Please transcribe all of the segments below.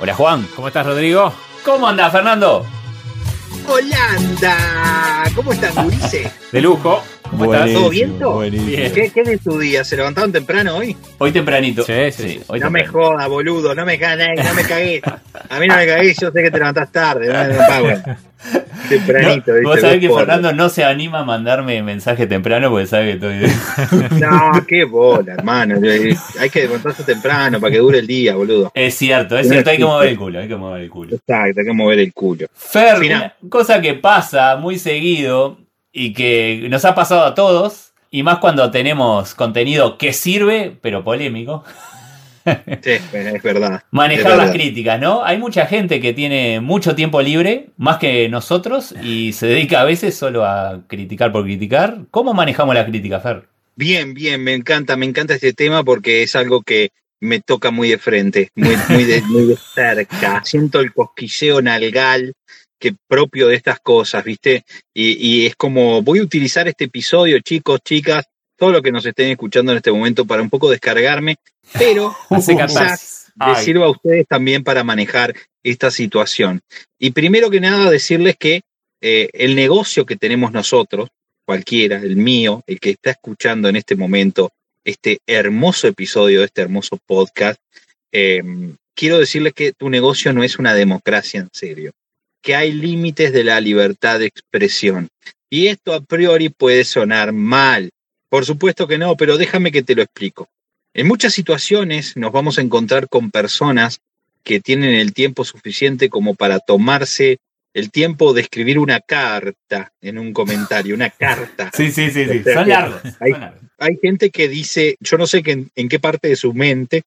Hola Juan, ¿cómo estás Rodrigo? ¿Cómo andás Fernando? Holanda, ¿cómo estás, Ulises? De lujo. ¿Cómo estás? ¿Todo bien? ¿Qué, ¿Qué de tu día? ¿Se levantaron temprano hoy? Hoy tempranito. Sí, sí. no me jodas, boludo, no me cagues, no me cagues. A mí no me cagues, yo sé que te levantás tarde. No, tempranito. No, vos sabés que Fernando no se anima a mandarme mensaje temprano porque sabe que estoy. no, qué bola, hermano. Hay que levantarse temprano para que dure el día, boludo. Es cierto, es cierto, hay que mover el culo, hay que mover el culo. Exacto, hay que mover el culo. Fer, cosa que pasa muy seguido y que nos ha pasado a todos, y más cuando tenemos contenido que sirve, pero polémico. Sí, es verdad. Manejar las críticas, ¿no? Hay mucha gente que tiene mucho tiempo libre, más que nosotros, y se dedica a veces solo a criticar por criticar. ¿Cómo manejamos la crítica, Fer? Bien, bien, me encanta, me encanta este tema porque es algo que me toca muy de frente, muy, muy, de, muy de cerca. Siento el cosquilleo nalgal que propio de estas cosas, ¿viste? Y, y, es como, voy a utilizar este episodio, chicos, chicas, todo lo que nos estén escuchando en este momento para un poco descargarme, pero quizás les sirva a ustedes también para manejar esta situación. Y primero que nada, decirles que eh, el negocio que tenemos nosotros, cualquiera, el mío, el que está escuchando en este momento este hermoso episodio, este hermoso podcast, eh, quiero decirles que tu negocio no es una democracia en serio que hay límites de la libertad de expresión. Y esto a priori puede sonar mal. Por supuesto que no, pero déjame que te lo explico. En muchas situaciones nos vamos a encontrar con personas que tienen el tiempo suficiente como para tomarse el tiempo de escribir una carta en un comentario, una carta. Sí, sí, sí, sí. Son largos. Hay, gente que dice, yo no sé en qué parte de su mente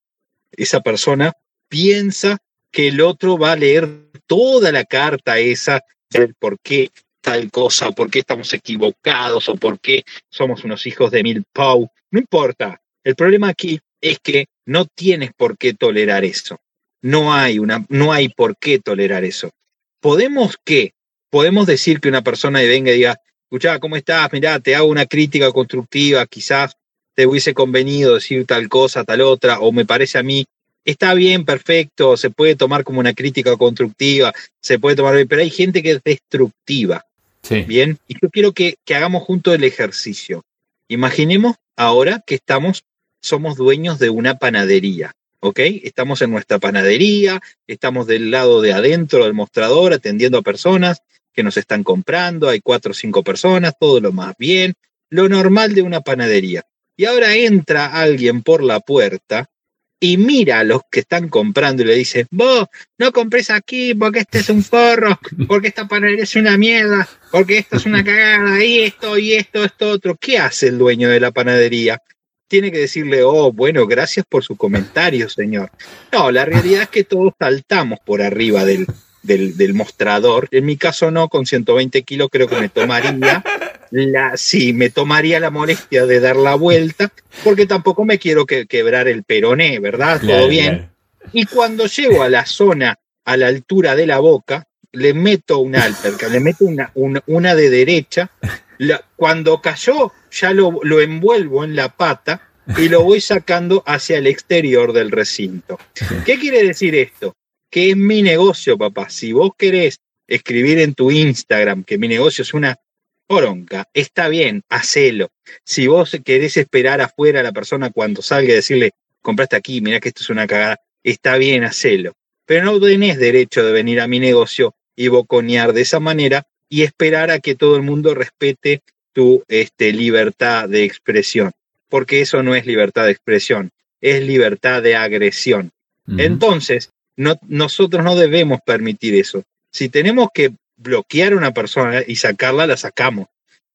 esa persona piensa que el otro va a leer toda la carta esa del por qué tal cosa, o por qué estamos equivocados, o por qué somos unos hijos de mil pau. No importa. El problema aquí es que no tienes por qué tolerar eso. No hay, una, no hay por qué tolerar eso. ¿Podemos qué? Podemos decir que una persona venga y diga, escuchá, ¿cómo estás? Mirá, te hago una crítica constructiva, quizás te hubiese convenido decir tal cosa, tal otra, o me parece a mí está bien, perfecto, se puede tomar como una crítica constructiva, se puede tomar bien, pero hay gente que es destructiva. Bien, y yo quiero que, que hagamos juntos el ejercicio. Imaginemos ahora que estamos, somos dueños de una panadería. ¿ok? Estamos en nuestra panadería, estamos del lado de adentro del mostrador atendiendo a personas que nos están comprando, hay cuatro o cinco personas, todo lo más bien, lo normal de una panadería. Y ahora entra alguien por la puerta y mira a los que están comprando y le dice, vos no compres aquí porque este es un forro, porque esta panadería es una mierda, porque esto es una cagada, y esto, y esto, esto, otro. ¿Qué hace el dueño de la panadería? Tiene que decirle, oh, bueno, gracias por su comentario, señor. No, la realidad es que todos saltamos por arriba del, del, del mostrador. En mi caso no, con 120 kilos creo que me tomaría la, sí, me tomaría la molestia de dar la vuelta, porque tampoco me quiero que, quebrar el peroné, ¿verdad? Todo bien. Y cuando llego a la zona, a la altura de la boca, le meto un alter, le meto una, una, de derecha. cuando cayó, ya lo, lo envuelvo en la pata y lo voy sacando hacia el exterior del recinto. ¿Qué quiere decir esto? Que es mi negocio, papá. Si vos querés escribir en tu Instagram que mi negocio es una poronga, está bien, hacelo. Si vos querés esperar afuera a la persona cuando salga y decirle, compraste aquí, mira que esto es una cagada, está bien, hacelo. Pero no tenés derecho de venir a mi negocio y boconear de esa manera y esperar a que todo el mundo respete tu este, libertad de expresión, porque eso no es libertad de expresión, es libertad de agresión. Entonces, no, nosotros no debemos permitir eso. Si tenemos que bloquear a una persona y sacarla, la sacamos.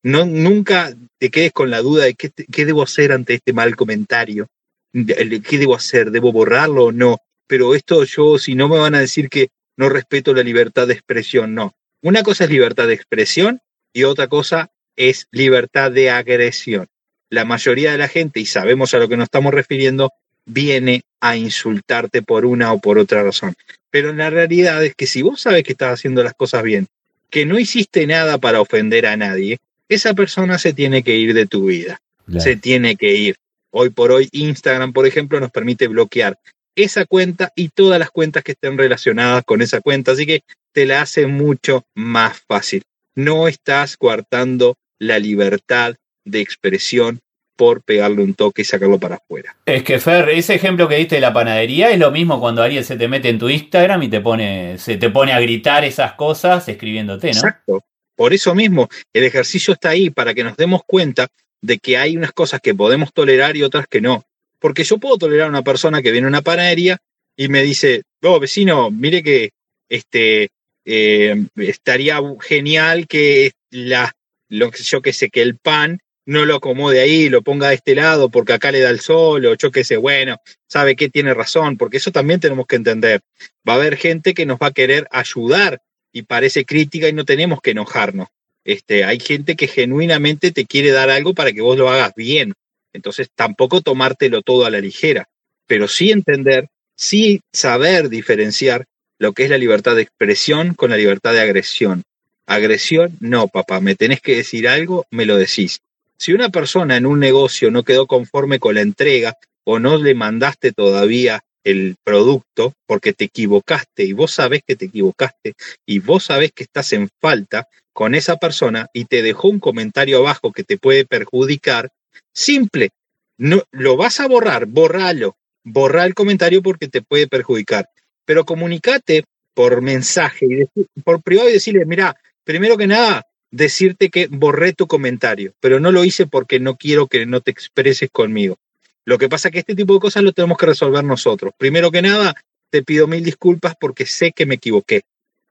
No, nunca te quedes con la duda de qué, qué debo hacer ante este mal comentario. ¿Qué debo hacer? ¿Debo borrarlo o no? pero esto yo, si no me van a decir que no respeto la libertad de expresión, no. Una cosa es libertad de expresión y otra cosa es libertad de agresión. La mayoría de la gente, y sabemos a lo que nos estamos refiriendo, viene a insultarte por una o por otra razón. Pero la realidad es que si vos sabes que estás haciendo las cosas bien, que no hiciste nada para ofender a nadie, esa persona se tiene que ir de tu vida. Se tiene que ir. Hoy por hoy Instagram, por ejemplo, nos permite bloquear esa cuenta y todas las cuentas que estén relacionadas con esa cuenta. Así que te la hace mucho más fácil. No estás coartando la libertad de expresión por pegarle un toque y sacarlo para afuera. Es que Fer, ese ejemplo que diste de la panadería es lo mismo cuando alguien se te mete en tu Instagram y te pone, se te pone a gritar esas cosas escribiéndote, ¿no? Exacto. Por eso mismo, el ejercicio está ahí para que nos demos cuenta de que hay unas cosas que podemos tolerar y otras que no. Porque yo puedo tolerar a una persona que viene a una panadería y me dice, oh, vecino, mire que este, eh, estaría genial que la, lo, yo que sé, que el pan no lo acomode ahí, lo ponga de este lado porque acá le da el sol, o yo qué bueno, sabe que tiene razón, porque eso también tenemos que entender. Va a haber gente que nos va a querer ayudar y parece crítica y no tenemos que enojarnos. Este, hay gente que genuinamente te quiere dar algo para que vos lo hagas bien. Entonces, tampoco tomártelo todo a la ligera, pero sí entender, sí saber diferenciar lo que es la libertad de expresión con la libertad de agresión. Agresión, no, papá, me tenés que decir algo, me lo decís. Si una persona en un negocio no quedó conforme con la entrega o no le mandaste todavía el producto porque te equivocaste y vos sabés que te equivocaste y vos sabés que estás en falta con esa persona y te dejó un comentario abajo que te puede perjudicar, simple, no lo vas a borrar, borralo, borra el comentario porque te puede perjudicar, pero comunicate por mensaje y por privado y decirle, mira, primero que nada, decirte que borré tu comentario, pero no lo hice porque no quiero que no te expreses conmigo. Lo que pasa es que este tipo de cosas lo tenemos que resolver nosotros. Primero que nada, te pido mil disculpas porque sé que me equivoqué.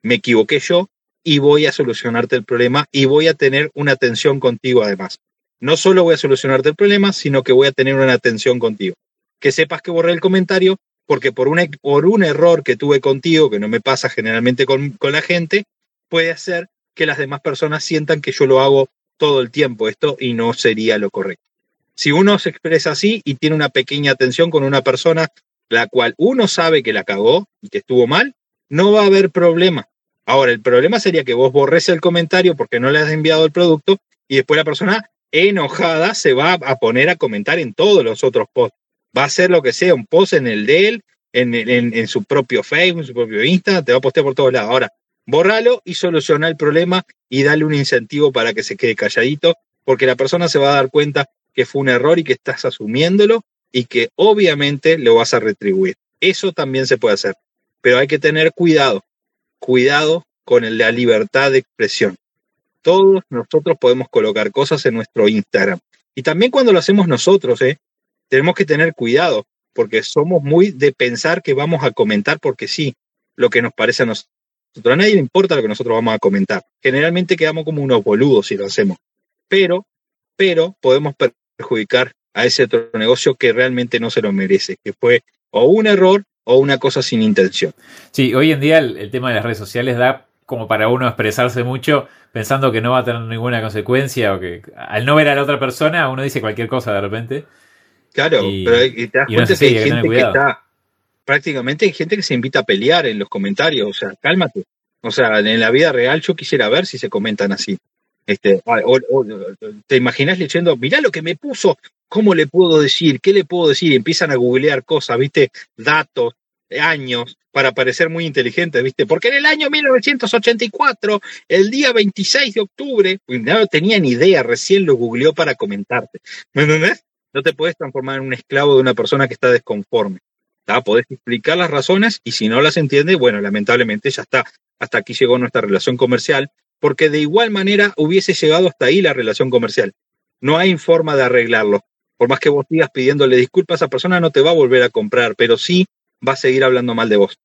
Me equivoqué yo y voy a solucionarte el problema y voy a tener una atención contigo además. No solo voy a solucionarte el problema, sino que voy a tener una atención contigo. Que sepas que borré el comentario porque por, una, por un error que tuve contigo, que no me pasa generalmente con, con la gente, puede ser que las demás personas sientan que yo lo hago todo el tiempo esto y no sería lo correcto. Si uno se expresa así y tiene una pequeña atención con una persona la cual uno sabe que la cagó y que estuvo mal, no va a haber problema. Ahora, el problema sería que vos borres el comentario porque no le has enviado el producto y después la persona enojada se va a poner a comentar en todos los otros posts. Va a hacer lo que sea, un post en el de él, en, en, en su propio Facebook, en su propio Insta, te va a postear por todos lados. Ahora, Bórralo y soluciona el problema y dale un incentivo para que se quede calladito, porque la persona se va a dar cuenta que fue un error y que estás asumiéndolo y que obviamente lo vas a retribuir. Eso también se puede hacer, pero hay que tener cuidado, cuidado con la libertad de expresión. Todos nosotros podemos colocar cosas en nuestro Instagram. Y también cuando lo hacemos nosotros, ¿eh? tenemos que tener cuidado, porque somos muy de pensar que vamos a comentar porque sí, lo que nos parece a nosotros a nadie le importa lo que nosotros vamos a comentar. Generalmente quedamos como unos boludos si lo hacemos. Pero, pero podemos perjudicar a ese otro negocio que realmente no se lo merece, que fue o un error o una cosa sin intención. Sí, hoy en día el, tema de las redes sociales da como para uno expresarse mucho pensando que no va a tener ninguna consecuencia o que al no ver a la otra persona uno dice cualquier cosa de repente. Claro, pero te das cuenta que hay gente que está prácticamente hay gente que se invita a pelear en los comentarios, o sea, cálmate. O sea, en la vida real yo quisiera ver si se comentan así. Este, o, te imaginas leyendo, mirá lo que me puso, ¿cómo le puedo decir? ¿Qué le puedo decir? Y empiezan a googlear cosas, ¿viste? Datos, años, para parecer muy inteligentes, ¿viste? Porque en el año 1984, el día 26 de octubre, pues, no tenía ni idea, recién lo googleó para comentarte. ¿Me entendés? No te puedes transformar en un esclavo de una persona que está desconforme. Podés explicar las razones y si no las entiende, bueno, lamentablemente ya está. Hasta aquí llegó nuestra relación comercial, porque de igual manera hubiese llegado hasta ahí la relación comercial. No hay forma de arreglarlo. Por más que vos sigas pidiéndole disculpas, esa persona no te va a volver a comprar, pero sí va a seguir hablando mal de vos.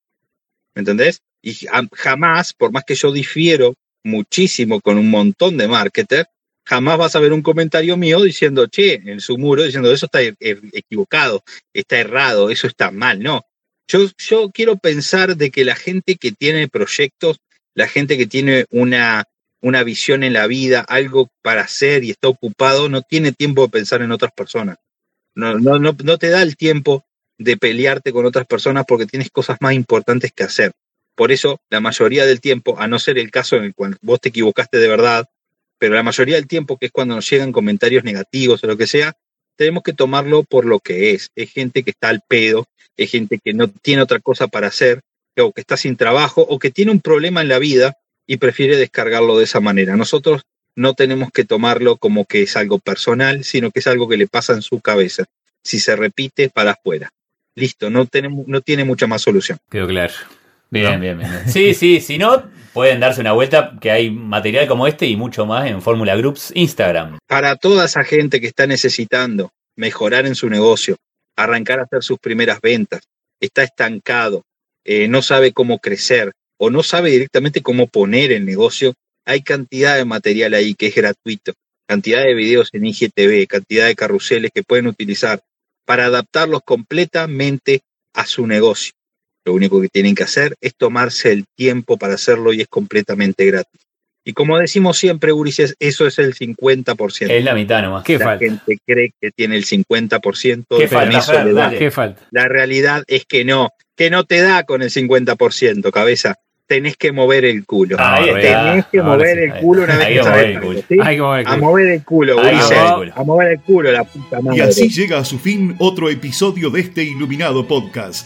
¿Me entendés? Y jamás, por más que yo difiero muchísimo con un montón de marketers, jamás vas a ver un comentario mío diciendo, che, en su muro, diciendo, eso está e-, equivocado, está errado, eso está mal. No, Yo, yo quiero pensar de que la gente que tiene proyectos, la gente que tiene una, una visión en la vida, algo para hacer y está ocupado, no tiene tiempo de pensar en otras personas. No, no, no, no te da el tiempo de pelearte con otras personas porque tienes cosas más importantes que hacer. Por eso, la mayoría del tiempo, a no ser el caso en el cual vos te equivocaste de verdad, pero la mayoría del tiempo, que es cuando nos llegan comentarios negativos o lo que sea, tenemos que tomarlo por lo que es. Es gente que está al pedo, es gente que no tiene otra cosa para hacer, o que está sin trabajo, o que tiene un problema en la vida y prefiere descargarlo de esa manera. Nosotros no tenemos que tomarlo como que es algo personal, sino que es algo que le pasa en su cabeza. Si se repite, para afuera. Listo, no, tenemos, no tiene mucha más solución. Quedó claro. Bien, bien, bien. Sí, sí, si no, pueden darse una vuelta, que hay material como este y mucho más en Fórmula Groups Instagram. Para toda esa gente que está necesitando mejorar en su negocio, arrancar a hacer sus primeras ventas, está estancado, eh, no sabe cómo crecer o no sabe directamente cómo poner el negocio, hay cantidad de material ahí que es gratuito, cantidad de videos en IGTV, cantidad de carruseles que pueden utilizar para adaptarlos completamente a su negocio. Lo único que tienen que hacer es tomarse el tiempo para hacerlo y es completamente gratis. Y como decimos siempre, Ulises, eso es el 50%. Es la mitad nomás. ¿Qué la gente cree que tiene el 50%. ¿Qué falta? ¿Qué falta? La realidad es que no, que no te da con el 50%, cabeza. Tenés que mover el culo. tenés que mover el culo una vez que sabes. A mover el culo, Ulises. A mover el culo, la puta madre. Y así llega a su fin otro episodio de este iluminado podcast.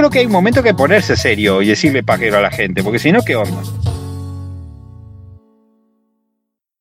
Creo que hay un momento que ponerse serio y decirle pajero a la gente, porque si no, ¿qué onda?